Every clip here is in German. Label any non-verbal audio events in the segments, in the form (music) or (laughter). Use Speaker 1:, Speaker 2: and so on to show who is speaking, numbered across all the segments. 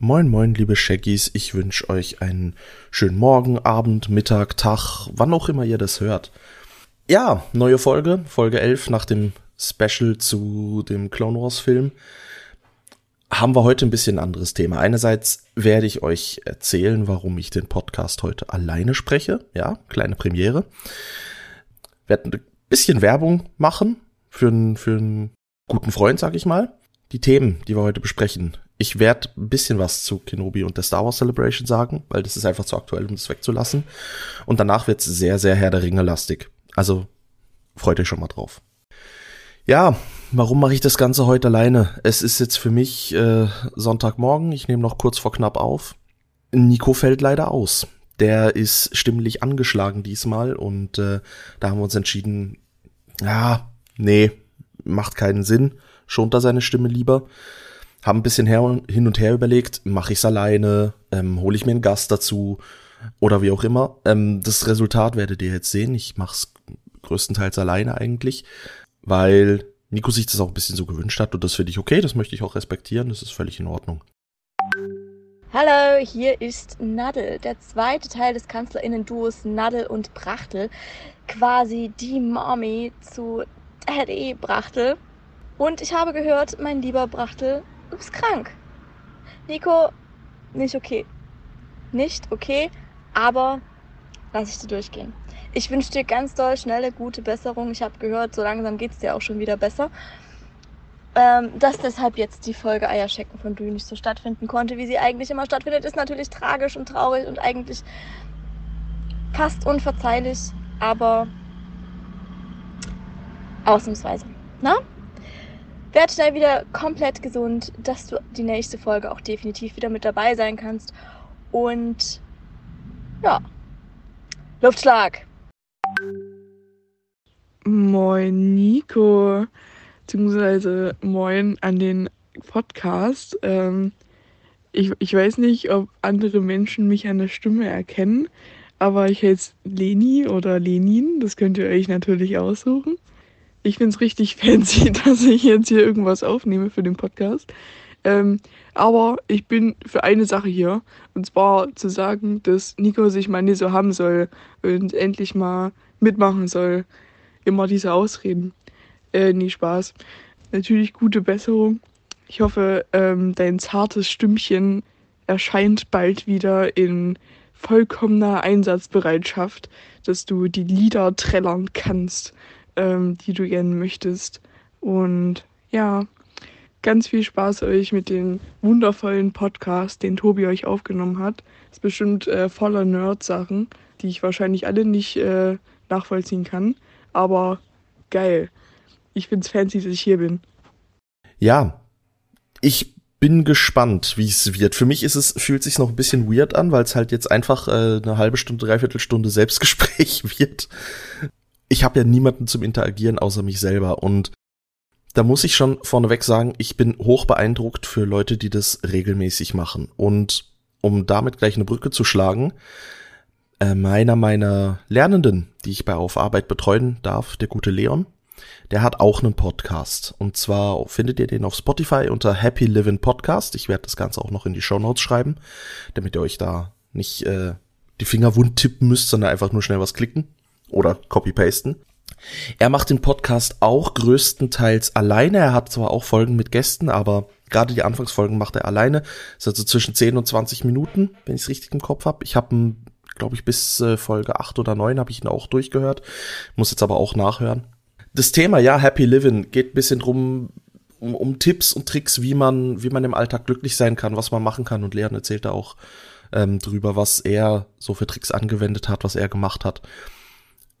Speaker 1: Moin, moin, liebe Shaggies. Ich wünsche euch einen schönen Morgen, Abend, Mittag, Tag, wann auch immer ihr das hört. Ja, neue Folge, Folge 11 nach dem Special zu dem Clone Wars Film. Haben wir heute ein bisschen anderes Thema. Einerseits werde ich euch erzählen, warum ich den Podcast heute alleine spreche. Ja, kleine Premiere. Werden ein bisschen Werbung machen für einen, für einen guten Freund, sag ich mal. Die Themen, die wir heute besprechen, ich werde ein bisschen was zu Kenobi und der Star Wars Celebration sagen, weil das ist einfach zu aktuell, um das wegzulassen. Und danach wird's sehr, sehr Herr der Ringe lastig. Also freut euch schon mal drauf. Ja, warum mache ich das Ganze heute alleine? Es ist jetzt für mich äh, Sonntagmorgen. Ich nehme noch kurz vor knapp auf. Nico fällt leider aus. Der ist stimmlich angeschlagen diesmal und äh, da haben wir uns entschieden, ja, nee, macht keinen Sinn. Schont er seine Stimme lieber haben ein bisschen her, hin und her überlegt, mache ich es alleine, ähm, hole ich mir einen Gast dazu oder wie auch immer. Ähm, das Resultat werdet ihr jetzt sehen. Ich mache es größtenteils alleine eigentlich, weil Nico sich das auch ein bisschen so gewünscht hat und das finde ich okay, das möchte ich auch respektieren, das ist völlig in Ordnung.
Speaker 2: Hallo, hier ist Nadel, der zweite Teil des Kanzlerinnen-Duos Nadel und Brachtel. Quasi die Mommy zu Daddy Brachtel. Und ich habe gehört, mein lieber Brachtel, du bist krank. Nico, nicht okay. Nicht okay, aber lass ich dir durchgehen. Ich wünsche dir ganz doll schnelle, gute Besserung. Ich habe gehört, so langsam geht es dir auch schon wieder besser. Ähm, dass deshalb jetzt die Folge Eierschecken von Dü nicht so stattfinden konnte, wie sie eigentlich immer stattfindet, ist natürlich tragisch und traurig und eigentlich fast unverzeihlich, aber ausnahmsweise. Na? Werd schnell wieder komplett gesund, dass du die nächste Folge auch definitiv wieder mit dabei sein kannst. Und ja, Luftschlag.
Speaker 3: Moin Nico, beziehungsweise moin an den Podcast. Ähm, ich, ich weiß nicht, ob andere Menschen mich an der Stimme erkennen, aber ich heiße Leni oder Lenin, das könnt ihr euch natürlich aussuchen. Ich finde es richtig fancy, (laughs) dass ich jetzt hier irgendwas aufnehme für den Podcast. Ähm, aber ich bin für eine Sache hier. Und zwar zu sagen, dass Nico sich mal nicht so haben soll und endlich mal mitmachen soll. Immer diese Ausreden. Äh, nie Spaß. Natürlich gute Besserung. Ich hoffe, ähm, dein zartes Stimmchen erscheint bald wieder in vollkommener Einsatzbereitschaft, dass du die Lieder trällern kannst ähm, die du gerne möchtest. Und ja, ganz viel Spaß euch mit dem wundervollen Podcast, den Tobi euch aufgenommen hat. Ist bestimmt äh, voller Nerd-Sachen, die ich wahrscheinlich alle nicht äh, nachvollziehen kann. Aber geil. Ich find's fancy, dass ich hier bin.
Speaker 1: Ja, ich bin gespannt, wie es wird. Für mich ist es, fühlt sich noch ein bisschen weird an, weil es halt jetzt einfach äh, eine halbe Stunde, dreiviertel Stunde Selbstgespräch (laughs) wird ich habe ja niemanden zum Interagieren außer mich selber und da muss ich schon vorneweg sagen, ich bin hoch beeindruckt für Leute, die das regelmäßig machen. Und um damit gleich eine Brücke zu schlagen, äh, meiner meiner Lernenden, die ich bei Auf Arbeit betreuen darf, der gute Leon, der hat auch einen Podcast. Und zwar findet ihr den auf Spotify unter Happy Living Podcast. Ich werde das Ganze auch noch in die Show Notes schreiben, damit ihr euch da nicht äh, die Finger wund tippen müsst, sondern einfach nur schnell was klicken oder copy-pasten. Er macht den Podcast auch größtenteils alleine. Er hat zwar auch Folgen mit Gästen, aber gerade die Anfangsfolgen macht er alleine. Das ist also zwischen 10 und 20 Minuten, wenn ich es richtig im Kopf habe. Ich habe glaube ich, bis äh, Folge 8 oder 9 habe ich ihn auch durchgehört. Muss jetzt aber auch nachhören. Das Thema, ja, Happy Living, geht ein bisschen drum, um, um Tipps und Tricks, wie man, wie man im Alltag glücklich sein kann, was man machen kann. Und Leon erzählt da auch ähm, drüber, was er so für Tricks angewendet hat, was er gemacht hat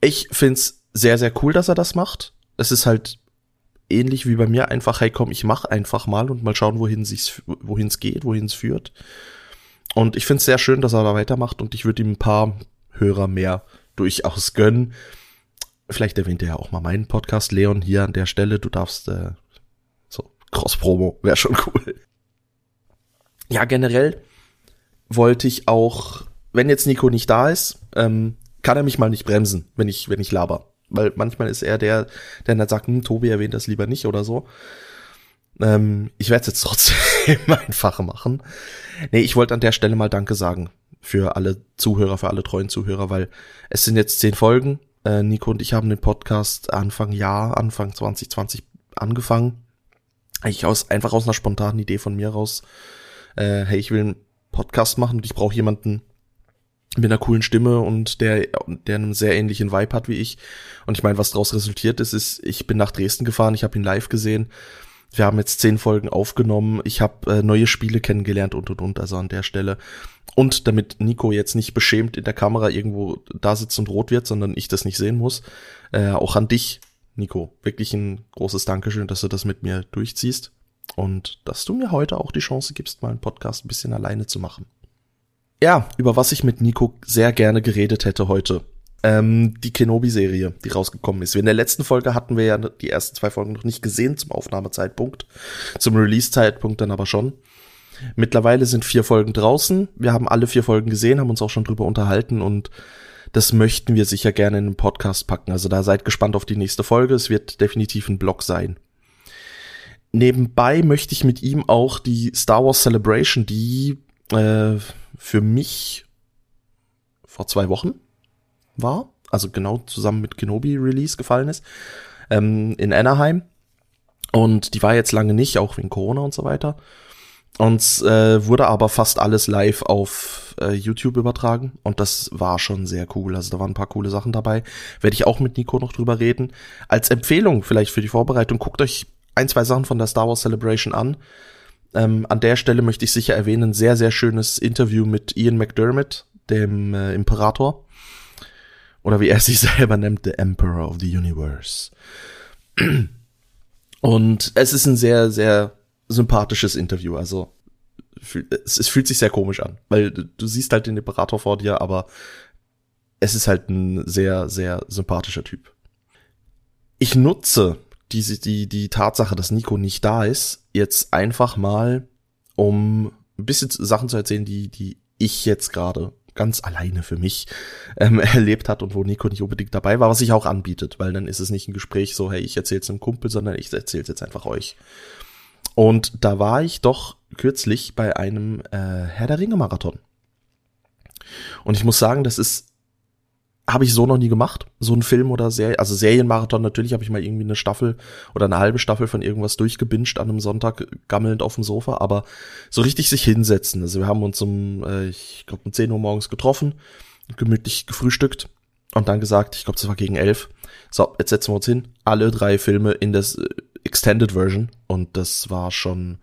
Speaker 1: ich find's sehr, sehr cool, dass er das macht. Es ist halt ähnlich wie bei mir einfach, hey komm, ich mach einfach mal und mal schauen, wohin sich's, wohin's geht, wohin's führt. Und ich find's sehr schön, dass er da weitermacht und ich würde ihm ein paar Hörer mehr durchaus gönnen. Vielleicht erwähnt er ja auch mal meinen Podcast, Leon, hier an der Stelle. Du darfst äh, so Cross-Promo, wäre schon cool. Ja, generell wollte ich auch, wenn jetzt Nico nicht da ist, ähm, kann er mich mal nicht bremsen, wenn ich, wenn ich laber. Weil manchmal ist er der, der dann sagt, hm, Tobi erwähnt das lieber nicht oder so. Ähm, ich werde es jetzt (laughs) trotzdem einfach machen. Nee, ich wollte an der Stelle mal Danke sagen für alle Zuhörer, für alle treuen Zuhörer, weil es sind jetzt zehn Folgen. Äh, Nico und ich haben den Podcast Anfang Jahr, Anfang 2020 angefangen. Ich aus, einfach aus einer spontanen Idee von mir raus. Äh, hey, ich will einen Podcast machen und ich brauche jemanden, mit einer coolen Stimme und der, der einen sehr ähnlichen Vibe hat wie ich. Und ich meine, was daraus resultiert ist, ist, ich bin nach Dresden gefahren, ich habe ihn live gesehen. Wir haben jetzt zehn Folgen aufgenommen. Ich habe äh, neue Spiele kennengelernt und und und, also an der Stelle. Und damit Nico jetzt nicht beschämt in der Kamera irgendwo da sitzt und rot wird, sondern ich das nicht sehen muss, äh, auch an dich, Nico, wirklich ein großes Dankeschön, dass du das mit mir durchziehst und dass du mir heute auch die Chance gibst, mal einen Podcast ein bisschen alleine zu machen ja, über was ich mit Nico sehr gerne geredet hätte heute. Ähm, die Kenobi-Serie, die rausgekommen ist. In der letzten Folge hatten wir ja die ersten zwei Folgen noch nicht gesehen zum Aufnahmezeitpunkt, zum Release-Zeitpunkt dann aber schon. Mittlerweile sind vier Folgen draußen. Wir haben alle vier Folgen gesehen, haben uns auch schon drüber unterhalten und das möchten wir sicher gerne in den Podcast packen. Also da seid gespannt auf die nächste Folge. Es wird definitiv ein Blog sein. Nebenbei möchte ich mit ihm auch die Star Wars Celebration, die äh, für mich vor zwei Wochen war, also genau zusammen mit Kenobi Release gefallen ist, ähm, in Anaheim. Und die war jetzt lange nicht, auch wegen Corona und so weiter. Und äh, wurde aber fast alles live auf äh, YouTube übertragen und das war schon sehr cool. Also da waren ein paar coole Sachen dabei. Werde ich auch mit Nico noch drüber reden. Als Empfehlung vielleicht für die Vorbereitung, guckt euch ein, zwei Sachen von der Star Wars Celebration an. Ähm, an der Stelle möchte ich sicher erwähnen, sehr, sehr schönes Interview mit Ian McDermott, dem äh, Imperator. Oder wie er (laughs) sich selber nennt, The Emperor of the Universe. (clears throat) Und es ist ein sehr, sehr sympathisches Interview. Also es, es, fühlt sich sehr komisch an, weil du siehst halt den Imperator vor dir, aber es ist halt ein sehr, sehr sympathischer Typ. Ich nutze die, die, die Tatsache, dass Nico nicht da ist, jetzt einfach mal, um ein bisschen Sachen zu erzählen, die, die ich jetzt gerade ganz alleine für mich ähm, (laughs) erlebt hat und wo Nico nicht unbedingt dabei war, was sich auch anbietet, weil dann ist es nicht ein Gespräch so, hey, ich erzähl's einem Kumpel, sondern ich erzähl's jetzt einfach euch. Und da war ich doch kürzlich bei einem äh, Herr der Ringe Marathon. Und ich muss sagen, das ist habe ich so noch nie gemacht. So ein Film oder Serie, also Serienmarathon, natürlich habe ich mal irgendwie eine Staffel oder eine halbe Staffel von irgendwas durchgebinscht an einem Sonntag, gammelnd auf dem Sofa, aber so richtig sich hinsetzen. Also wir haben uns um, äh, ich glaube um 10 Uhr morgens getroffen, gemütlich gefrühstückt und dann gesagt, ich glaube, das war gegen elf. So, jetzt setzen wir uns hin, alle drei Filme in das äh, Extended Version und das war schon,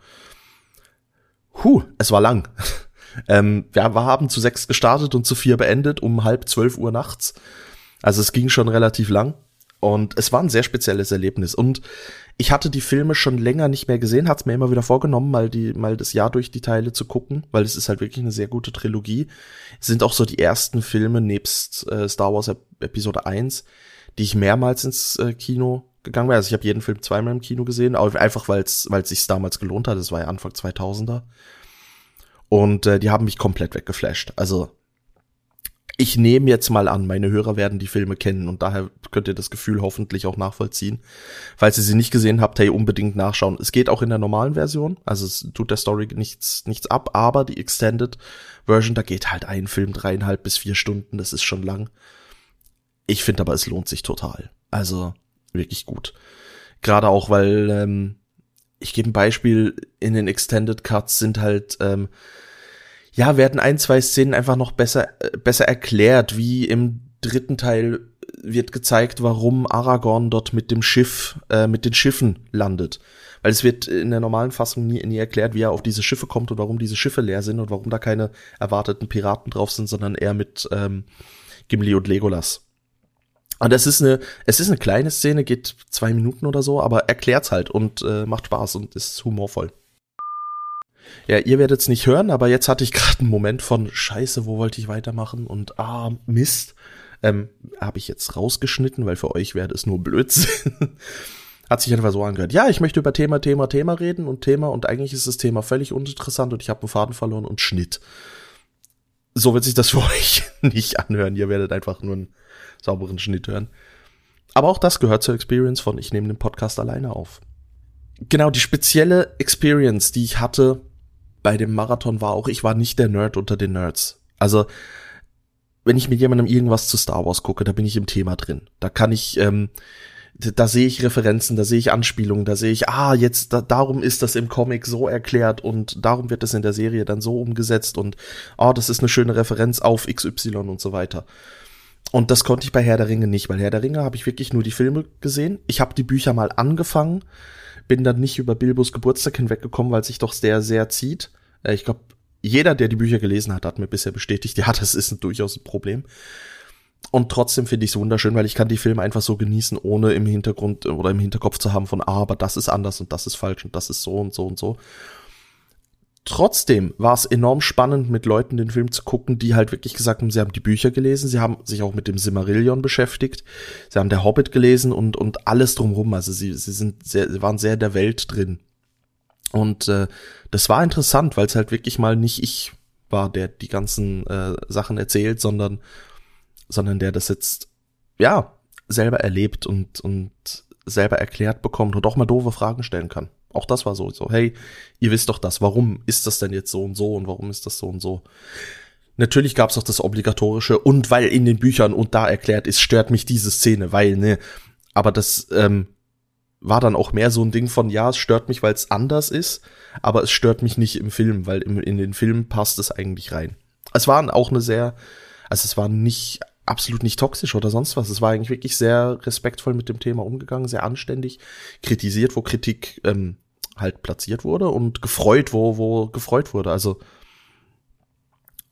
Speaker 1: huh, es war lang. (laughs) Ähm, wir haben zu sechs gestartet und zu vier beendet um halb zwölf Uhr nachts. Also es ging schon relativ lang. Und es war ein sehr spezielles Erlebnis. Und ich hatte die Filme schon länger nicht mehr gesehen, hatte es mir immer wieder vorgenommen, mal die, mal das Jahr durch die Teile zu gucken, weil es ist halt wirklich eine sehr gute Trilogie. Es sind auch so die ersten Filme nebst äh, Star Wars Episode 1, die ich mehrmals ins äh, Kino gegangen bin. Also ich habe jeden Film zweimal im Kino gesehen, einfach weil es weil es sich damals gelohnt hat. Das war ja Anfang 2000er. Und äh, die haben mich komplett weggeflasht. Also ich nehme jetzt mal an, meine Hörer werden die Filme kennen und daher könnt ihr das Gefühl hoffentlich auch nachvollziehen. Falls ihr sie nicht gesehen habt, hey, unbedingt nachschauen. Es geht auch in der normalen Version, also es tut der Story nichts, nichts ab, aber die Extended Version, da geht halt ein Film dreieinhalb bis vier Stunden, das ist schon lang. Ich finde aber, es lohnt sich total. Also wirklich gut. Gerade auch, weil ähm, ich gebe ein Beispiel, in den Extended Cuts sind halt, ähm, ja, werden ein, zwei Szenen einfach noch besser, äh, besser erklärt, wie im dritten Teil wird gezeigt, warum Aragorn dort mit dem Schiff, äh, mit den Schiffen landet. Weil es wird in der normalen Fassung nie, nie erklärt, wie er auf diese Schiffe kommt und warum diese Schiffe leer sind und warum da keine erwarteten Piraten drauf sind, sondern eher mit ähm, Gimli und Legolas. Und es ist eine, es ist eine kleine Szene, geht zwei Minuten oder so, aber erklärt's halt und äh, macht Spaß und ist humorvoll. Ja, ihr werdet es nicht hören, aber jetzt hatte ich (laughs) gerade einen Moment von Scheiße, wo wollte ich weitermachen und ah Mist, ähm, habe ich jetzt rausgeschnitten, weil für euch wäre es nur Blödsinn. (laughs) Hat sich einfach so angehört. Ja, ich möchte über Thema, Thema, Thema reden und Thema und eigentlich ist das Thema völlig uninteressant und ich habe einen Faden verloren und Schnitt. So wird sich das (laughs) für euch nicht anhören. Ihr werdet einfach nur ein sauberen Schnitt hören. Aber auch das gehört zur Experience von ich nehme den Podcast alleine auf. genau, die spezielle Experience, die ich hatte bei dem Marathon war auch, ich war nicht der Nerd unter den Nerds. Also, wenn ich mit jemandem irgendwas zu Star Wars gucke, da bin ich im Thema drin. Da kann ich, ähm, da sehe ich Referenzen, da sehe ich Anspielungen, da sehe ich, ah, jetzt da, darum ist das im Comic so erklärt und darum wird es in der Serie dann so umgesetzt und ah, oh, das ist eine schöne Referenz auf XY und so weiter. Und das konnte ich bei Herr der Ringe nicht, weil Herr der Ringe habe ich wirklich nur die Filme gesehen. Ich habe die Bücher mal angefangen, bin dann nicht über Bilbos Geburtstag hinweggekommen, weil sich doch sehr, sehr zieht. Äh, ich glaube, jeder, der die Bücher gelesen hat, hat mir bisher bestätigt, (laughs) ja, das ist ein, durchaus ein Problem. Und trotzdem finde ich es wunderschön, weil ich kann die Filme einfach so genießen, ohne im Hintergrund oder im Hinterkopf zu haben von, ah, aber das ist anders und das ist falsch und das ist so und so und so. Trotzdem war es enorm spannend, mit Leuten den Film zu gucken, die halt wirklich gesagt haben, sie haben die Bücher gelesen, sie haben sich auch mit dem Simmerillion beschäftigt, sie haben der Hobbit gelesen und, und alles drumherum. Also sie, sie sind sehr, sie waren sehr der Welt drin. Und äh, das war interessant, weil es halt wirklich mal nicht ich war, der die ganzen äh, Sachen erzählt, sondern, sondern der das jetzt, ja, selber erlebt und, und selber erklärt bekommt und auch mal doofe Fragen stellen kann. Auch das war so, so, hey, ihr wisst doch das, warum ist das denn jetzt so und so und warum ist das so und so? Natürlich gab es auch das obligatorische und weil in den Büchern und da erklärt ist, stört mich diese Szene, weil, ne, aber das ähm, war dann auch mehr so ein Ding von, ja, es stört mich, weil es anders ist, aber es stört mich nicht im Film, weil im, in den Film passt es eigentlich rein. Es waren auch eine sehr, also es war nicht absolut nicht toxisch oder sonst was. Es war eigentlich wirklich sehr respektvoll mit dem Thema umgegangen, sehr anständig, kritisiert, wo Kritik ähm, halt platziert wurde und gefreut, wo, wo gefreut wurde. Also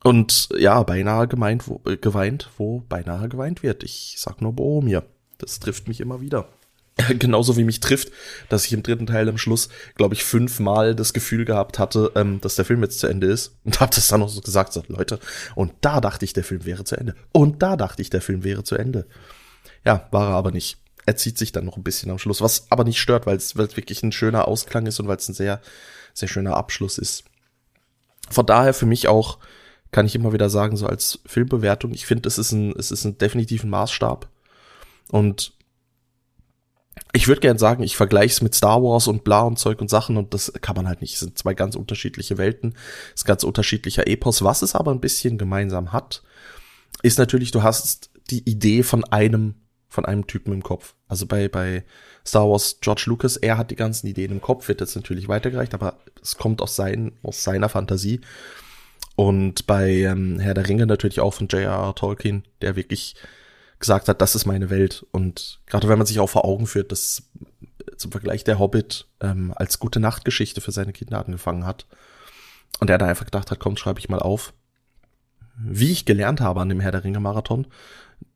Speaker 1: und ja, beinahe gemeint, wo, äh, geweint, wo beinahe geweint wird. Ich sag nur Boromir. Das trifft mich immer wieder. (laughs) Genauso wie mich trifft, dass ich im dritten Teil am Schluss, glaube ich, fünfmal das Gefühl gehabt hatte, ähm, dass der Film jetzt zu Ende ist. (laughs) Und habe das dann noch so gesagt, so, Leute, und da dachte ich, der Film wäre zu Ende. Und da dachte ich, der Film wäre zu Ende. Ja, war er aber nicht er zieht sich dann noch ein bisschen am Schluss, was aber nicht stört, weil es wirklich ein schöner Ausklang ist und weil es ein sehr, sehr schöner Abschluss ist. Von daher für mich auch, kann ich immer wieder sagen, so als Filmbewertung, ich finde, es ist ein, es ist ein definitiven Maßstab. Und ich würde gern sagen, ich vergleiche es mit Star Wars und bla und Zeug und Sachen und das kann man halt nicht. Es sind zwei ganz unterschiedliche Welten, es ist ganz unterschiedlicher Epos. Was es aber ein bisschen gemeinsam hat, ist natürlich, du hast die Idee von einem von einem Typen im Kopf. Also bei, bei Star Wars George Lucas, er hat die ganzen Ideen im Kopf, wird jetzt natürlich weitergereicht, aber es kommt aus, sein, aus seiner Fantasie. Und bei ähm, Herr der Ringe natürlich auch von J.R.R. Tolkien, der wirklich gesagt hat, das ist meine Welt. Und gerade wenn man sich auch vor Augen führt, dass zum Vergleich der Hobbit ähm, als gute Nachtgeschichte für seine Kinder angefangen hat. Und er da einfach gedacht hat, komm, schreibe ich mal auf. Wie ich gelernt habe an dem Herr der Ringe Marathon,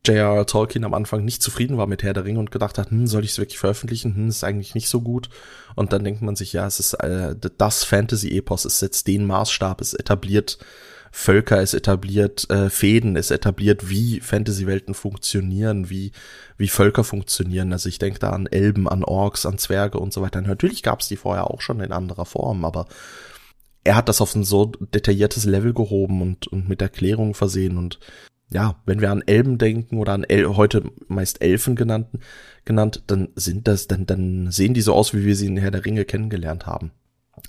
Speaker 1: J.R.R. Tolkien am Anfang nicht zufrieden war mit Herr der Ringe und gedacht hat, hm, soll ich es wirklich veröffentlichen? Hm, ist eigentlich nicht so gut. Und dann denkt man sich, ja, es ist äh, das Fantasy-Epos, es setzt den Maßstab, es etabliert Völker, es etabliert äh, Fäden, es etabliert, wie Fantasy-Welten funktionieren, wie, wie Völker funktionieren. Also ich denke da an Elben, an Orks, an Zwerge und so weiter. Natürlich gab es die vorher auch schon in anderer Form, aber er hat das auf ein so detailliertes Level gehoben und, und mit Erklärungen versehen und ja, wenn wir an Elben denken oder an El heute meist Elfen genannten, genannt, dann sind das, dann, dann sehen die so aus, wie wir sie in Herr der Ringe kennengelernt haben.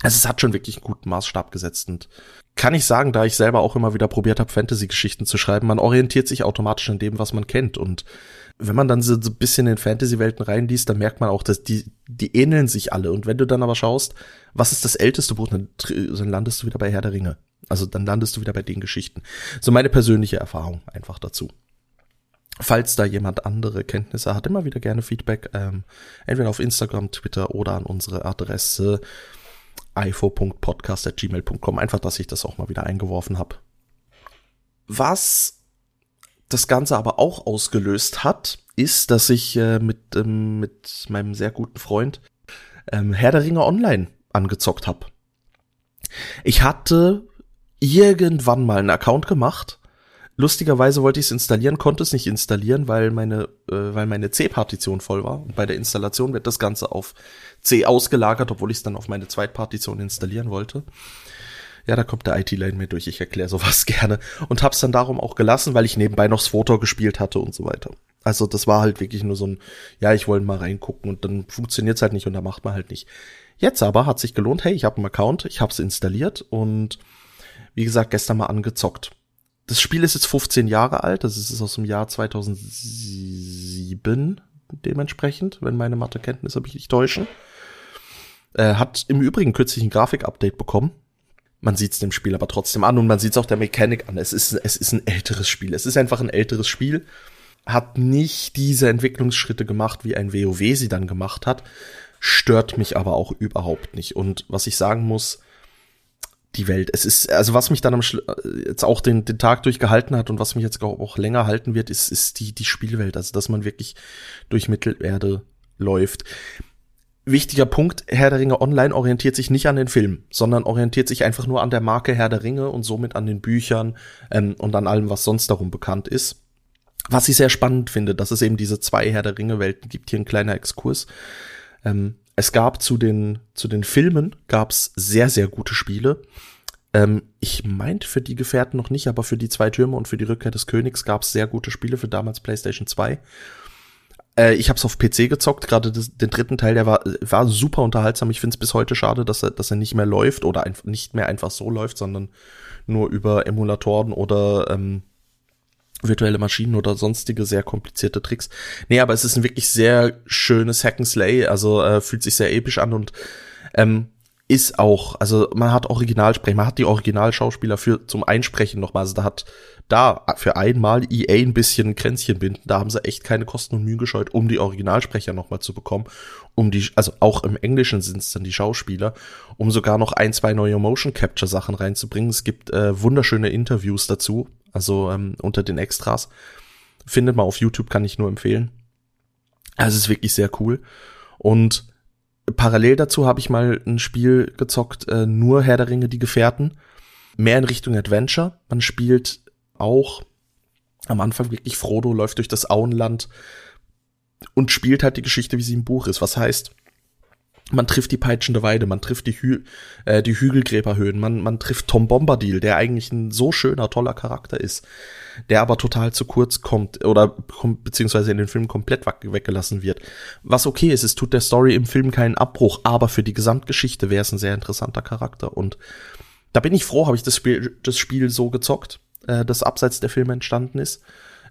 Speaker 1: Also es hat schon wirklich einen guten Maßstab gesetzt und kann ich sagen, da ich selber auch immer wieder probiert habe, Fantasy-Geschichten zu schreiben, man orientiert sich automatisch an dem, was man kennt und wenn man dann so, so ein bisschen in Fantasy-Welten reinliest, dann merkt man auch, dass die, die ähneln sich alle. Und wenn du dann aber schaust, was ist das älteste Buch, dann, landest du wieder bei Herr der Ringe. Also dann landest du wieder bei den Geschichten. So meine persönliche Erfahrung einfach dazu. Falls da jemand andere Kenntnisse hat, immer wieder gerne Feedback, ähm, entweder auf Instagram, Twitter oder an unsere Adresse ifo.podcast.gmail.com. Einfach, dass ich das auch mal wieder eingeworfen habe. Was das Ganze aber auch ausgelöst hat, ist, dass ich äh, mit, ähm, mit meinem sehr guten Freund ähm, Herr der Ringe Online angezockt habe. Ich hatte irgendwann mal einen Account gemacht. Lustigerweise wollte ich es installieren, konnte es nicht installieren, weil meine, äh, weil meine C-Partition voll war. Und bei der Installation wird das Ganze auf C ausgelagert, obwohl ich es dann auf meine Zweitpartition installieren wollte. Ja, da kommt der IT-Lane mir durch, ich erkläre sowas (laughs) gerne. Und hab's dann darum auch gelassen, weil ich nebenbei noch Svotor gespielt hatte und so weiter. Also das war halt wirklich nur so ein, ja, ich wollte mal reingucken und dann funktioniert's halt nicht und da macht man halt nicht. Jetzt aber hat sich gelohnt, hey, ich habe einen Account, ich habe es installiert und wie gesagt, gestern mal angezockt. Das Spiel ist jetzt 15 Jahre alt, das ist aus dem Jahr 2007 dementsprechend, wenn meine Mathekenntnisse mich nicht täuschen. Äh, hat im Übrigen kürzlich ein Grafik-Update bekommen. Man sieht es dem Spiel aber trotzdem an und man sieht es auch der Mechanik an. Es ist, es ist ein älteres Spiel. Es ist einfach ein älteres Spiel. Hat nicht diese Entwicklungsschritte gemacht, wie ein WoW sie dann gemacht hat. Stört mich aber auch überhaupt nicht. Und was ich sagen muss, die Welt. Es ist, also was mich dann am Schlu jetzt auch den, den Tag durchgehalten hat und was mich jetzt auch länger halten wird, ist, ist die, die Spielwelt. Also, dass man wirklich durch Mittelerde läuft. Wichtiger Punkt, Herr der Ringe Online orientiert sich nicht an den Film, sondern orientiert sich einfach nur an der Marke Herr der Ringe und somit an den Büchern ähm, und an allem, was sonst darum bekannt ist. Was ich sehr spannend finde, dass es eben diese zwei Herr der Ringe Welten gibt. Hier ein kleiner Exkurs. Ähm, es gab zu den, zu den Filmen gab's sehr, sehr gute Spiele. Ähm, ich meinte für die Gefährten noch nicht, aber für die zwei Türme und für die Rückkehr des Königs gab's sehr gute Spiele für damals PlayStation 2. Äh, ich habe es auf PC gezockt, gerade den dritten Teil, der war, war super unterhaltsam. Ich finde es bis heute schade, dass er, dass er nicht mehr läuft oder ein, nicht mehr einfach so läuft, sondern nur über Emulatoren oder ähm, virtuelle Maschinen oder sonstige sehr komplizierte Tricks. Nee, aber es ist ein wirklich sehr schönes Hack'n'Slay, also äh, fühlt sich sehr episch an und ähm, ist auch, also man hat Originalsprecher, man hat die Originalschauspieler für zum Einsprechen nochmal, also da hat da für einmal EA ein bisschen Kränzchen binden, da haben sie echt keine Kosten und Mühen gescheut, um die Originalsprecher nochmal zu bekommen, um die, also auch im Englischen sind es dann die Schauspieler, um sogar noch ein, zwei neue Motion Capture Sachen reinzubringen. Es gibt äh, wunderschöne Interviews dazu, also ähm, unter den Extras. Findet mal auf YouTube, kann ich nur empfehlen. Also es ist wirklich sehr cool. Und parallel dazu habe ich mal ein Spiel gezockt, äh, nur Herr der Ringe, die Gefährten. Mehr in Richtung Adventure. Man spielt auch am Anfang wirklich Frodo läuft durch das Auenland und spielt halt die Geschichte, wie sie im Buch ist. Was heißt, man trifft die peitschende Weide, man trifft die, Hü äh, die Hügelgräberhöhen, man, man trifft Tom Bombadil, der eigentlich ein so schöner, toller Charakter ist, der aber total zu kurz kommt oder beziehungsweise in den Film komplett weggelassen wird. Was okay ist, es tut der Story im Film keinen Abbruch, aber für die Gesamtgeschichte wäre es ein sehr interessanter Charakter und da bin ich froh, habe ich das Spiel, das Spiel so gezockt, äh, das abseits der Filme entstanden ist,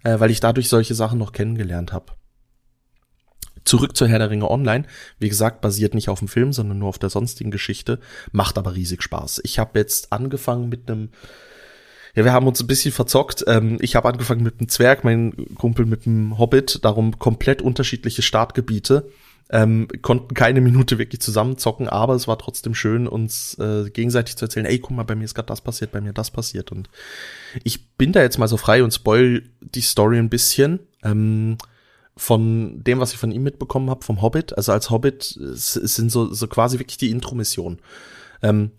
Speaker 1: äh, weil ich dadurch solche Sachen noch kennengelernt habe. Zurück zur Herr der Ringe Online. Wie gesagt, basiert nicht auf dem Film, sondern nur auf der sonstigen Geschichte. Macht aber riesig Spaß. Ich habe jetzt angefangen mit einem ja, wir haben uns ein bisschen verzockt. Ähm, ich habe angefangen mit einem Zwerg, mein Kumpel mit einem Hobbit, darum komplett unterschiedliche Startgebiete. Ähm, konnten keine Minute wirklich zusammenzocken, aber es war trotzdem schön, uns äh, gegenseitig zu erzählen, ey, guck mal, bei mir ist gerade das passiert, bei mir das passiert. Und ich bin da jetzt mal so frei und spoil die Story ein bisschen. Ähm, von dem, was ich von ihm mitbekommen habe, vom Hobbit. Also als Hobbit sind so, so quasi wirklich die Intro-Missionen. Ähm,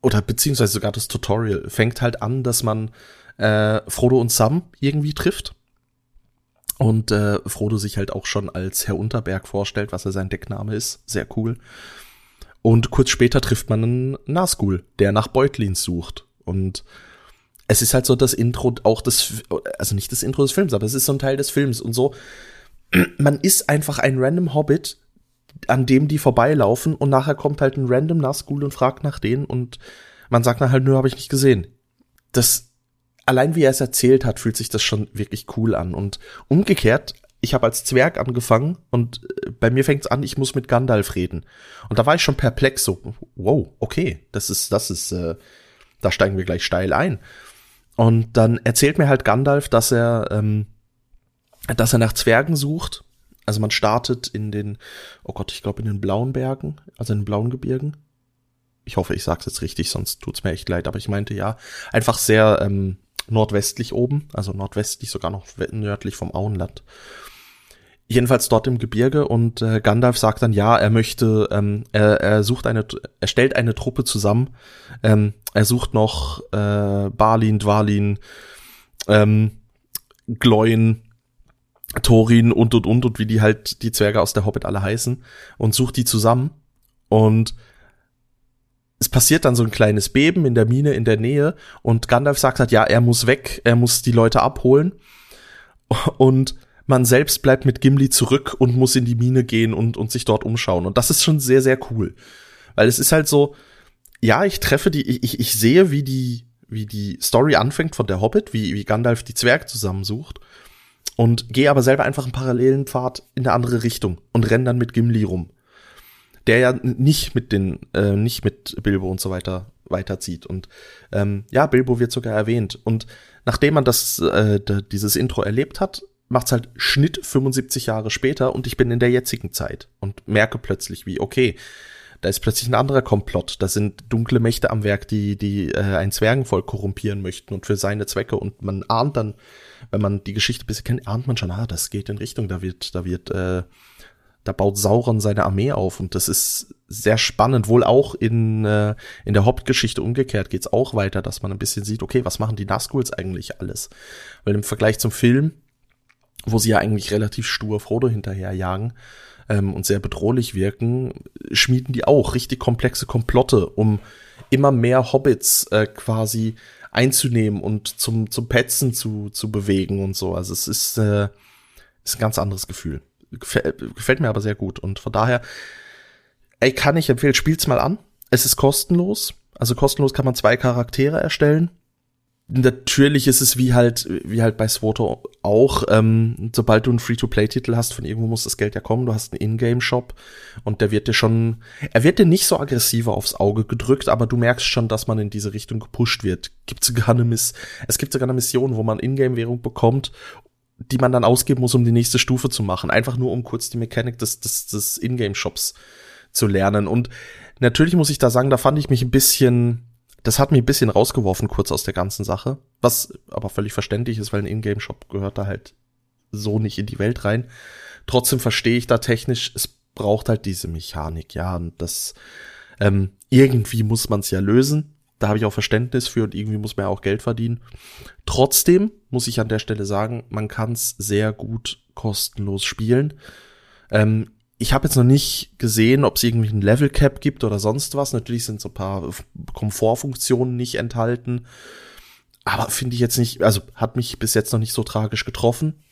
Speaker 1: oder beziehungsweise sogar das Tutorial fängt halt an, dass man äh, Frodo und Sam irgendwie trifft. Und äh, Frodo sich halt auch schon als Herr Unterberg vorstellt, was er sein Deckname ist. Sehr cool. Und kurz später trifft man einen Nazgul, der nach Beutlins sucht. Und es ist halt so das Intro auch des, also nicht das Intro des Films, aber es ist so ein Teil des Films und so. (clears throat) Man ist einfach ein random Hobbit, an dem die vorbeilaufen und nachher kommt halt ein random Nazgul und fragt nach denen und man sagt dann halt, nö, habe ich nicht gesehen. Das, allein wie er es erzählt hat, fühlt sich das schon wirklich cool an und umgekehrt, ich habe als Zwerg angefangen und äh, bei mir fängt's an, ich muss mit Gandalf reden. Und da war ich schon perplex, so, wow, okay, das ist, das ist, äh, da steigen wir gleich steil ein. Und dann erzählt mir halt Gandalf, dass er, ähm, dass er nach Zwergen sucht. Also man startet in den, oh Gott, ich glaube in den blauen Bergen, also in den blauen Gebirgen. Ich hoffe, ich sag's jetzt richtig, sonst tut's mir echt leid, aber ich meinte ja, einfach sehr ähm, nordwestlich oben, also nordwestlich sogar noch nördlich vom Auenland jedenfalls dort im Gebirge und äh, Gandalf sagt dann ja, er möchte, ähm, er, er sucht eine, er stellt eine Truppe zusammen, ähm, er sucht noch äh, Balin, Dwalin, ähm, Gloin, Thorin und und und und wie die halt die Zwerge aus der Hobbit alle heißen und sucht die zusammen. Und es passiert dann so ein kleines Beben in der Mine in der Nähe und Gandalf sagt halt, ja, er muss weg, er muss die Leute abholen. Und man selbst bleibt mit Gimli zurück und muss in die Mine gehen und, und sich dort umschauen. Und das ist schon sehr, sehr cool. Weil es ist halt so, ja, ich treffe die, ich, ich sehe, wie die, wie die Story anfängt von der Hobbit, wie, wie Gandalf die Zwerge zusammensucht und gehe aber selber einfach einen parallelen Pfad in eine andere Richtung und renn dann mit Gimli rum. Der ja nicht mit den, äh, nicht mit Bilbo und so weiter weiterzieht. Und ähm, ja, Bilbo wird sogar erwähnt. Und nachdem man das, äh, dieses Intro erlebt hat, macht's halt Schnitt 75 Jahre später und ich bin in der jetzigen Zeit und merke plötzlich, wie, okay, da ist plötzlich ein anderer Komplott. Da sind dunkle Mächte am Werk, die, die äh, ein Zwergenvolk korrumpieren möchten und für seine Zwecke. Und man ahnt dann, wenn man die Geschichte bisher kennt, ahnt man schon, ah, das geht in Richtung, da wird, da wird, äh, da baut Sauron seine Armee auf und das ist sehr spannend. Wohl auch in, äh, in der Hauptgeschichte umgekehrt geht's auch weiter, dass man ein bisschen sieht, okay, was machen die Nazguls eigentlich alles? Weil im Vergleich zum Film, wo sie ja eigentlich relativ stur Frodo hinterherjagen, ähm, und sehr bedrohlich wirken, schmieden die auch richtig komplexe Komplotte, um immer mehr Hobbits äh, quasi einzunehmen und zum, zum Petzen zu, zu bewegen und so. Also es ist, äh, ist ein ganz anderes Gefühl. Gefällt, gefällt mir aber sehr gut. Und von daher, ey, kann ich empfehlen, spielt's mal an. Es ist kostenlos. Also kostenlos kann man zwei Charaktere erstellen natürlich ist es wie halt, wie halt bei Swoto auch, ähm, sobald du einen Free-to-Play-Titel hast, von irgendwo muss das Geld ja kommen, du hast einen Ingame-Shop und der wird dir schon, er wird dir nicht so aggressiver aufs Auge gedrückt, aber du merkst schon, dass man in diese Richtung gepusht wird. Gibt sogar eine Miss, es gibt sogar eine Mission, wo man Ingame-Währung bekommt, die man dann ausgeben muss, um die nächste Stufe zu machen. Einfach nur, um kurz die Mechanik des, des, des Ingame-Shops zu lernen. Und natürlich muss ich da sagen, da fand ich mich ein bisschen, das hat mich ein bisschen rausgeworfen kurz aus der ganzen Sache, was aber völlig verständlich ist, weil ein Ingame-Shop gehört da halt so nicht in die Welt rein. Trotzdem verstehe ich da technisch, es braucht halt diese Mechanik, ja, und das ähm, irgendwie muss man es ja lösen. Da habe ich auch Verständnis für und irgendwie muss man ja auch Geld verdienen. Trotzdem muss ich an der Stelle sagen, man kann es sehr gut kostenlos spielen. Ähm, ich habe jetzt noch nicht gesehen, ob es irgendwie ein Level Cap gibt oder sonst was. Natürlich sind so ein paar Komfortfunktionen nicht enthalten. Aber finde ich jetzt nicht, also hat mich bis jetzt noch nicht so tragisch getroffen.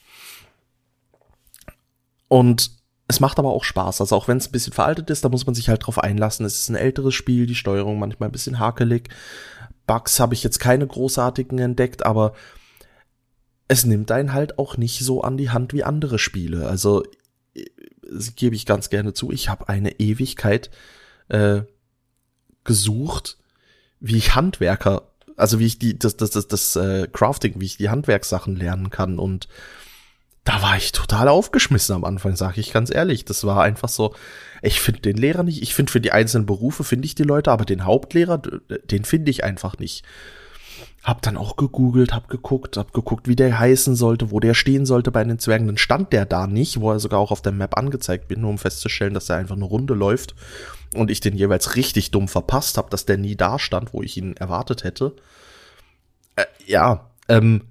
Speaker 1: Und es macht aber auch Spaß. Also auch wenn es ein bisschen veraltet ist, da muss man sich halt drauf einlassen. Es ist ein älteres Spiel, die Steuerung manchmal ein bisschen hakelig. Bugs habe ich jetzt keine großartigen entdeckt, aber es nimmt einen halt auch nicht so an die Hand wie andere Spiele. Also gebe ich ganz gerne zu, ich habe eine Ewigkeit äh, gesucht, wie ich Handwerker, also wie ich die, das, das, das, das äh, Crafting, wie ich die Handwerkssachen lernen kann und da war ich total aufgeschmissen am Anfang, sage ich ganz ehrlich. Das war einfach so, ich finde den Lehrer nicht, ich finde für die einzelnen Berufe finde ich die Leute, aber den Hauptlehrer, den finde ich einfach nicht. Hab dann auch gegoogelt, hab geguckt, hab geguckt, wie der heißen sollte, wo der stehen sollte bei den Zwergen. Dann stand der da nicht, wo er sogar auch auf der Map angezeigt wird, nur um festzustellen, dass er einfach eine Runde läuft und ich den jeweils richtig dumm verpasst habe, dass der nie da stand, wo ich ihn erwartet hätte. Äh, ja, ähm,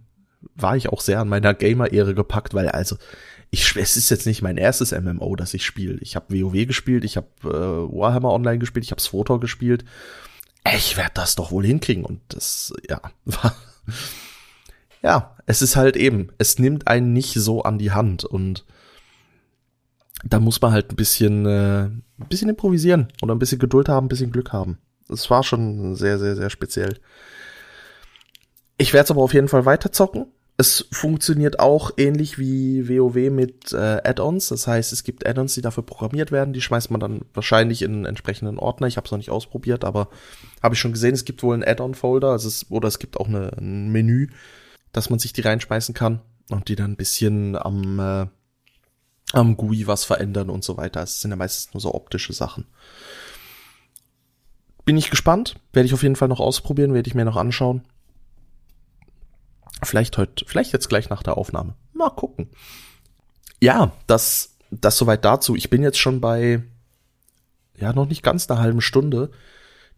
Speaker 1: war ich auch sehr an meiner Gamer-Ehre gepackt, weil also ich, es ist jetzt nicht mein erstes MMO, das ich spiele. Ich habe WoW gespielt, ich habe äh, Warhammer Online gespielt, ich habe Swotor gespielt ich werde das doch wohl hinkriegen. Und das, ja, (laughs) war, ja, es ist halt eben, es nimmt einen nicht so an die Hand und da muss man halt ein bisschen, äh, ein bisschen improvisieren oder ein bisschen Geduld haben, ein bisschen Glück haben. Es war schon sehr, sehr, sehr speziell. Ich werde es aber auf jeden Fall weiter zocken es funktioniert auch ähnlich wie WoW mit äh, Add-ons. Das heißt, es gibt Add-ons, die dafür programmiert werden. Die schmeißt man dann wahrscheinlich in einen entsprechenden Ordner. Ich habe es noch nicht ausprobiert, aber habe ich schon gesehen, es gibt wohl einen Add-on-Folder. Also es, oder es gibt auch eine, ein Menü, dass man sich die reinschmeißen kann und die dann ein bisschen am, äh, am GUI was verändern und so weiter. Es sind ja meistens nur so optische Sachen. Bin ich gespannt. Werde ich auf jeden Fall noch ausprobieren, werde ich mir noch anschauen. Vielleicht heute, vielleicht jetzt gleich nach der Aufnahme. Mal gucken. Ja, das, das soweit dazu. Ich bin jetzt schon bei, ja, noch nicht ganz einer halben Stunde,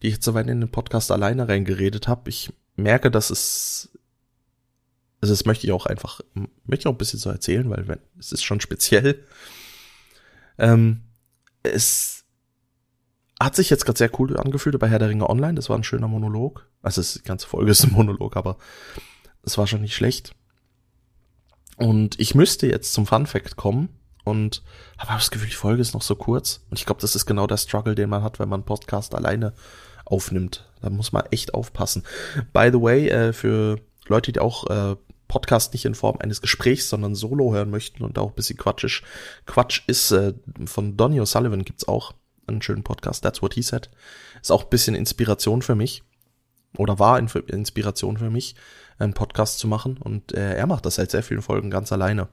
Speaker 1: die ich jetzt soweit in den Podcast alleine reingeredet habe. Ich merke, dass es, also das möchte ich auch einfach, möchte ich auch ein bisschen so erzählen, weil wenn, es ist schon speziell. Ähm, es hat sich jetzt gerade sehr cool angefühlt bei Herr der Ringe Online. Das war ein schöner Monolog. Also die ganze Folge ist ein Monolog, aber es war schon nicht schlecht. Und ich müsste jetzt zum Fun Fact kommen und habe das Gefühl, die Folge ist noch so kurz. Und ich glaube, das ist genau der Struggle, den man hat, wenn man Podcast alleine aufnimmt. Da muss man echt aufpassen. By the way, äh, für Leute, die auch äh, Podcast nicht in Form eines Gesprächs, sondern solo hören möchten und auch ein bisschen quatschisch. Quatsch ist äh, von Donny O'Sullivan gibt's auch einen schönen Podcast, That's What He Said. Ist auch ein bisschen Inspiration für mich oder war Inspiration für mich, einen Podcast zu machen und äh, er macht das seit sehr vielen Folgen ganz alleine.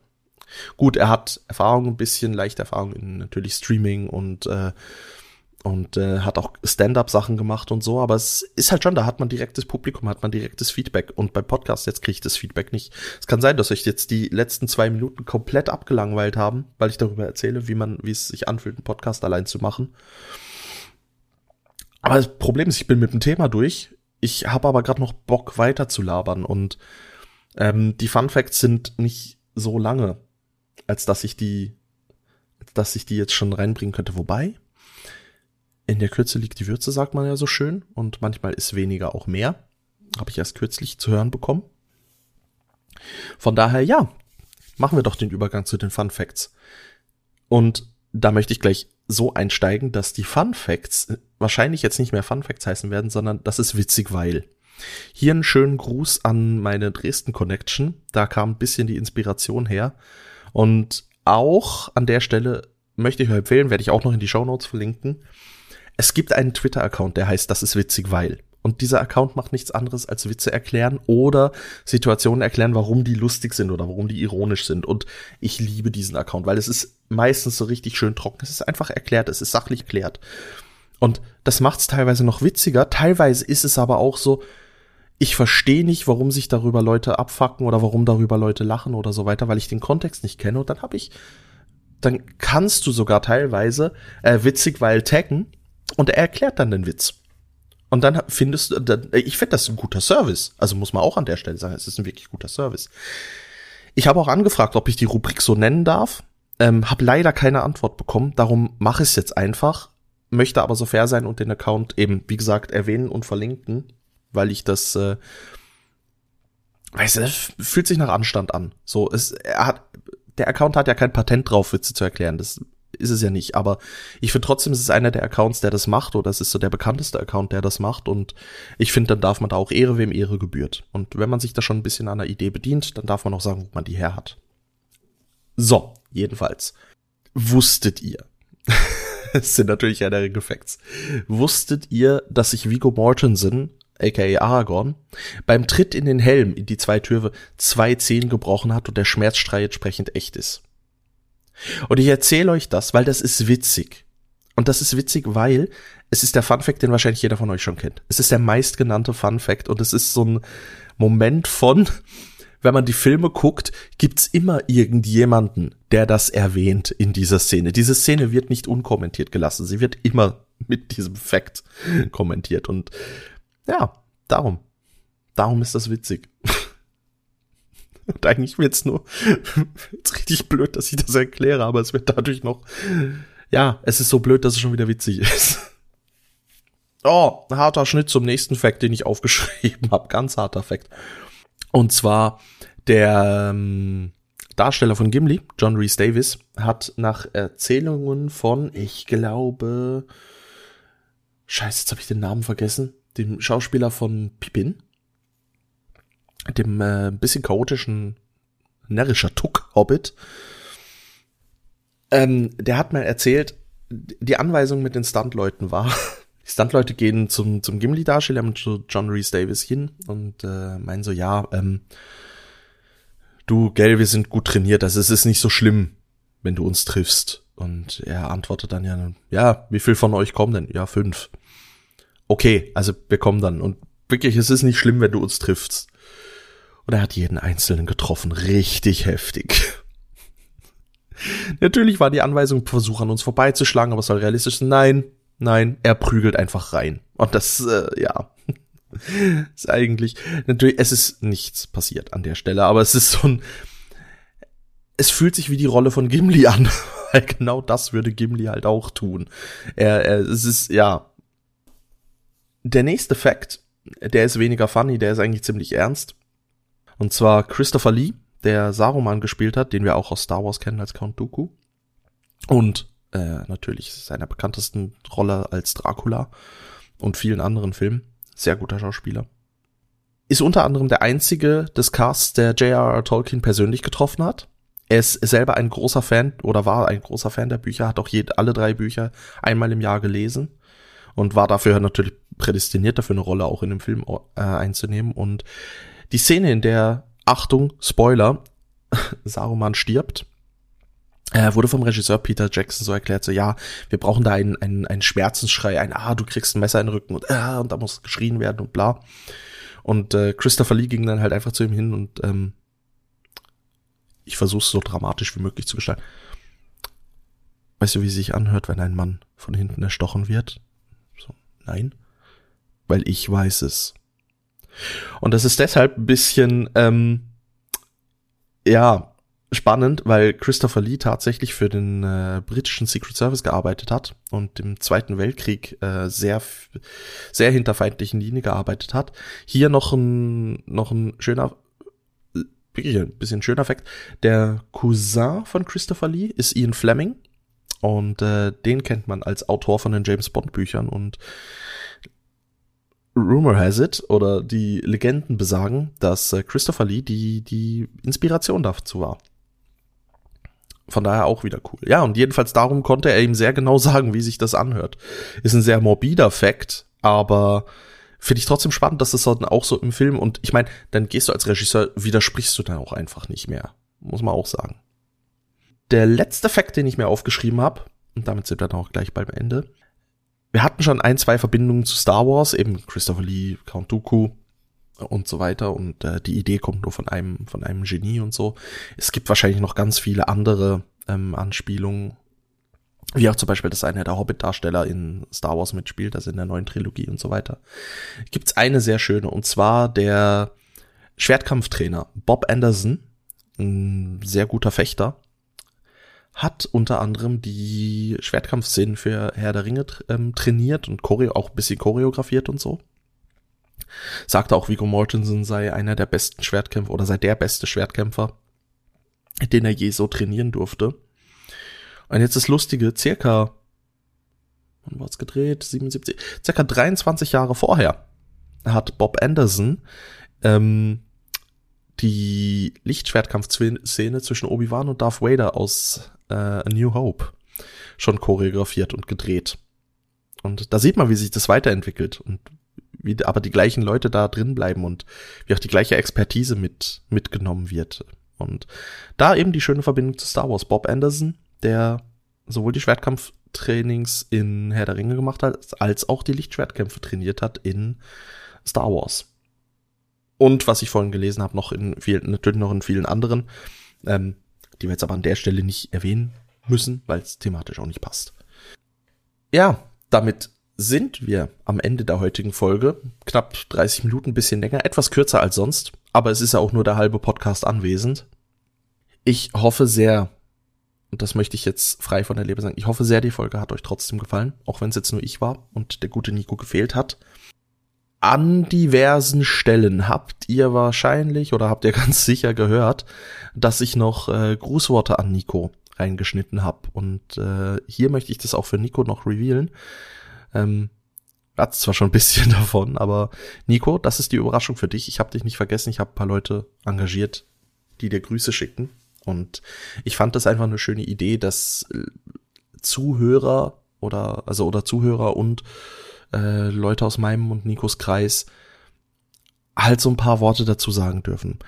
Speaker 1: Gut, er hat Erfahrung, ein bisschen leichte Erfahrung in natürlich Streaming und äh, und äh, hat auch Stand-up-Sachen gemacht und so, aber es ist halt schon, da hat man direktes Publikum, hat man direktes Feedback und beim Podcast jetzt kriege ich das Feedback nicht. Es kann sein, dass euch jetzt die letzten zwei Minuten komplett abgelangweilt haben, weil ich darüber erzähle, wie man, wie es sich anfühlt, einen Podcast allein zu machen. Aber das Problem ist, ich bin mit dem Thema durch. Ich habe aber gerade noch Bock weiter zu labern und ähm, die Fun Facts sind nicht so lange, als dass ich die, dass ich die jetzt schon reinbringen könnte. Wobei, in der Kürze liegt die Würze, sagt man ja so schön. Und manchmal ist weniger auch mehr. Habe ich erst kürzlich zu hören bekommen. Von daher, ja, machen wir doch den Übergang zu den Fun Facts. Und da möchte ich gleich so einsteigen, dass die Fun Facts wahrscheinlich jetzt nicht mehr Fun Facts heißen werden, sondern das ist witzig, weil. Hier einen schönen Gruß an meine Dresden Connection. Da kam ein bisschen die Inspiration her. Und auch an der Stelle möchte ich euch empfehlen, werde ich auch noch in die Show Notes verlinken. Es gibt einen Twitter-Account, der heißt Das ist witzig, weil. Und dieser Account macht nichts anderes als Witze erklären oder Situationen erklären, warum die lustig sind oder warum die ironisch sind. Und ich liebe diesen Account, weil es ist meistens so richtig schön trocken. Es ist einfach erklärt, es ist sachlich erklärt. Und das macht es teilweise noch witziger. Teilweise ist es aber auch so, ich verstehe nicht, warum sich darüber Leute abfacken oder warum darüber Leute lachen oder so weiter, weil ich den Kontext nicht kenne. Und dann habe ich, dann kannst du sogar teilweise äh, witzig, weil taggen und er erklärt dann den Witz. Und dann findest du, ich finde das ein guter Service. Also muss man auch an der Stelle sagen, es ist ein wirklich guter Service. Ich habe auch angefragt, ob ich die Rubrik so nennen darf. Ähm, habe leider keine Antwort bekommen. Darum mache ich es jetzt einfach. Möchte aber so fair sein und den Account eben, wie gesagt, erwähnen und verlinken, weil ich das, äh, du, das fühlt sich nach Anstand an. So, es, er hat, der Account hat ja kein Patent drauf, Witze zu erklären. Das ist es ja nicht. Aber ich finde trotzdem, es ist einer der Accounts, der das macht, oder es ist so der bekannteste Account, der das macht. Und ich finde, dann darf man da auch Ehre, wem Ehre gebührt. Und wenn man sich da schon ein bisschen an der Idee bedient, dann darf man auch sagen, wo man die her hat. So, jedenfalls. Wusstet ihr? (laughs) (laughs) Es sind natürlich der Facts. Wusstet ihr, dass sich Vigo Mortensen, aka Aragorn, beim Tritt in den Helm in die zwei Türe zwei Zehen gebrochen hat und der Schmerzstrei entsprechend echt ist? Und ich erzähle euch das, weil das ist witzig. Und das ist witzig, weil es ist der Fun Fact, den wahrscheinlich jeder von euch schon kennt. Es ist der meistgenannte Fun Fact und es ist so ein Moment von, wenn man die Filme guckt, gibt's immer irgendjemanden, der das erwähnt in dieser Szene. Diese Szene wird nicht unkommentiert gelassen. Sie wird immer mit diesem Fact kommentiert und ja, darum. Darum ist das witzig. Und (laughs) eigentlich wird's nur (laughs) wird's richtig blöd, dass ich das erkläre, aber es wird dadurch noch, ja, es ist so blöd, dass es schon wieder witzig ist. (laughs) Oh, harter Schnitt zum nächsten Fact, den ich aufgeschrieben habe. Ganz harter Fact. Und zwar der ähm, Darsteller von Gimli, John Reese Davis, hat nach Erzählungen von, ich glaube, scheiße, jetzt habe ich den Namen vergessen, dem Schauspieler von Pippin, dem äh, bisschen chaotischen närrischer Tuck-Hobbit. Ähm, der hat mal erzählt, die Anweisung mit den Stuntleuten war, (laughs) die Stuntleute gehen zum, zum Gimli-Darsteller mit John Reese Davis hin und äh, meinen so, ja, ähm, du, gell, wir sind gut trainiert, also es ist nicht so schlimm, wenn du uns triffst. Und er antwortet dann ja, ja, wie viel von euch kommen denn? Ja, fünf. Okay, also wir kommen dann. Und wirklich, es ist nicht schlimm, wenn du uns triffst. Und er hat jeden Einzelnen getroffen. Richtig heftig. (laughs) Natürlich war die Anweisung, versuch an uns vorbeizuschlagen, aber es soll realistisch sein. Nein, nein, er prügelt einfach rein. Und das, äh, ja, (laughs) ist eigentlich, natürlich, es ist nichts passiert an der Stelle, aber es ist so ein, es fühlt sich wie die Rolle von Gimli an, (laughs) weil genau das würde Gimli halt auch tun. Er, er, es ist, ja. Der nächste Fact, der ist weniger funny, der ist eigentlich ziemlich ernst. Und zwar Christopher Lee, der Saruman gespielt hat, den wir auch aus Star Wars kennen als Count Dooku. Und äh, natürlich seiner bekanntesten Rolle als Dracula und vielen anderen Filmen. Sehr guter Schauspieler. Ist unter anderem der einzige des Casts, der J.R.R. Tolkien persönlich getroffen hat. Er ist selber ein großer Fan oder war ein großer Fan der Bücher, hat auch je, alle drei Bücher einmal im Jahr gelesen und war dafür natürlich prädestiniert, dafür eine Rolle auch in dem Film äh, einzunehmen. Und die Szene, in der, Achtung, Spoiler, (laughs) Saruman stirbt, äh, wurde vom Regisseur Peter Jackson so erklärt, so ja, wir brauchen da einen, einen, einen Schmerzensschrei, ein Ah, du kriegst ein Messer in den Rücken und, äh, und da muss geschrien werden und bla. Und äh, Christopher Lee ging dann halt einfach zu ihm hin und ähm, ich versuche so dramatisch wie möglich zu gestalten. Weißt du, wie es sich anhört, wenn ein Mann von hinten erstochen wird? So, nein. Weil ich weiß es. Und das ist deshalb ein bisschen, ähm, ja, spannend, weil Christopher Lee tatsächlich für den äh, britischen Secret Service gearbeitet hat und im Zweiten Weltkrieg äh, sehr sehr hinter feindlichen Linie gearbeitet hat. Hier noch ein noch ein schöner wirklich ein bisschen schöner Fakt. Der Cousin von Christopher Lee ist Ian Fleming und äh, den kennt man als Autor von den James Bond Büchern und Rumor has it oder die Legenden besagen, dass äh, Christopher Lee die die Inspiration dazu war. Von daher auch wieder cool. Ja, und jedenfalls darum konnte er ihm sehr genau (laughs) sagen, wie sich das anhört. Ist ein sehr morbider Fakt, aber finde ich trotzdem spannend, dass das dann auch so im Film und ich meine, dann gehst du als Regisseur, widersprichst du dann auch einfach nicht mehr. Muss man auch sagen. Der letzte Fakt, den ich mir aufgeschrieben habe, und damit sind wir dann auch gleich beim Ende. Wir hatten schon ein, zwei Verbindungen zu Star Wars, eben Christopher Lee, Count Dooku, und so weiter und äh, die Idee kommt nur von einem von einem Genie und so. Es gibt wahrscheinlich noch ganz viele andere ähm, Anspielungen, wie auch zum Beispiel, dass einer der Hobbit-Darsteller in Star Wars mitspielt, also in der neuen Trilogie und so weiter. Gibt's eine sehr schöne und zwar der Schwertkampftrainer Bob Anderson, ein sehr guter Fechter, hat unter anderem die Schwertkampfszenen für Herr der Ringe ähm, trainiert und choreo auch ein bisschen choreografiert und so. Sagte auch, Viggo Mortensen sei einer der besten Schwertkämpfer oder sei der beste Schwertkämpfer, den er je so trainieren durfte. Und jetzt das Lustige, circa, wann war's gedreht? 77, circa 23 Jahre vorher hat Bob Anderson ähm, die Lichtschwertkampfszene zwischen Obi-Wan und Darth Vader aus äh, A New Hope schon choreografiert und gedreht. Und da sieht man, wie sich das weiterentwickelt und wie aber die gleichen Leute da drin bleiben und wie auch die gleiche Expertise mit mitgenommen wird. Und da eben die schöne Verbindung zu Star Wars. Bob Anderson, der sowohl die Schwertkampftrainings in Herr der Ringe gemacht hat, als auch die Lichtschwertkämpfe trainiert hat in Star Wars. Und was ich vorhin gelesen habe, noch in vielen, natürlich noch in vielen anderen, ähm, die wir jetzt aber an der Stelle nicht erwähnen müssen, weil es thematisch auch nicht passt. Ja, damit sind wir am Ende der heutigen Folge. Knapp 30 Minuten, bisschen länger, etwas kürzer als sonst, aber es ist ja auch nur der halbe Podcast anwesend. Ich hoffe sehr, und das möchte ich jetzt frei von der Leber sagen, ich hoffe sehr, die Folge hat euch trotzdem gefallen, auch wenn es jetzt nur ich war und der gute Nico gefehlt hat. An diversen Stellen habt ihr wahrscheinlich oder habt ihr (laughs) ganz sicher gehört, dass ich noch äh, Grußworte an Nico reingeschnitten habe. Und äh, hier möchte ich das auch für Nico noch revealen. Ähm, hat zwar schon ein bisschen (laughs) davon, aber Nico, das ist die Überraschung für dich. Ich habe dich nicht vergessen. Ich habe ein paar Leute engagiert, die dir Grüße schicken. Und ich fand das einfach eine schöne Idee, dass äh, Zuhörer oder also oder Zuhörer und äh, Leute aus meinem und Nikos Kreis halt so ein paar Worte dazu sagen dürfen.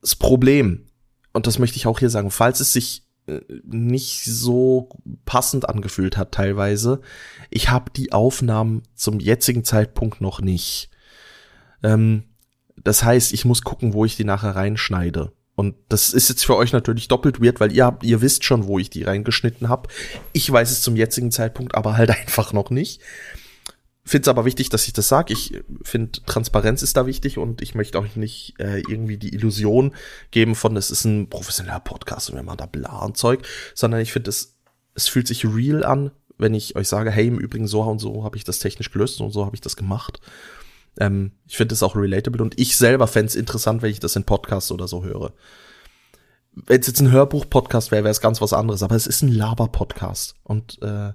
Speaker 1: Das Problem, und das möchte ich auch hier sagen, falls es sich nicht so passend angefühlt hat teilweise. Ich habe die Aufnahmen zum jetzigen Zeitpunkt noch nicht. Ähm, das heißt, ich muss gucken, wo ich die nachher reinschneide. Und das ist jetzt für euch natürlich doppelt weird, weil ihr habt, ihr wisst schon, wo ich die reingeschnitten habe. Ich weiß es zum jetzigen Zeitpunkt aber halt (laughs) einfach noch nicht finde es aber wichtig, dass ich das sage. Ich finde, Transparenz ist da wichtig und ich möchte auch nicht äh, irgendwie die Illusion geben von, es ist ein professioneller Podcast und wir machen da bla und Zeug, sondern ich finde, es, es fühlt sich real an, wenn ich euch sage, hey, im Übrigen so und so habe ich das technisch gelöst und so habe ich das gemacht. Ähm, ich finde es auch relatable und ich selber fände es interessant, wenn ich das in Podcasts oder so höre. Wenn es jetzt ein Hörbuch-Podcast wäre, wäre es ganz was anderes, aber es ist ein Laber-Podcast. Und äh,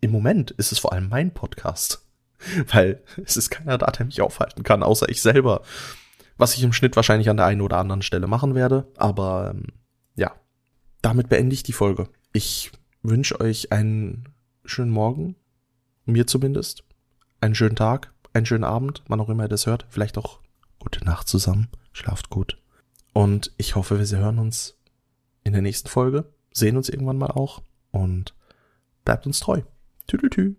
Speaker 1: im Moment ist es vor allem mein Podcast. (laughs) Weil es ist keiner da, der mich aufhalten kann, außer ich selber. Was ich im Schnitt wahrscheinlich an der einen oder anderen Stelle machen werde. Aber ähm, ja, damit beende ich die Folge. Ich wünsche euch einen schönen Morgen. Mir zumindest. Einen schönen Tag, einen schönen Abend, wann auch immer ihr das hört. Vielleicht auch gute Nacht zusammen. Schlaft gut. Und ich hoffe, wir hören uns in der nächsten Folge. Sehen uns irgendwann mal auch. Und bleibt uns treu. Tü, tü, tü.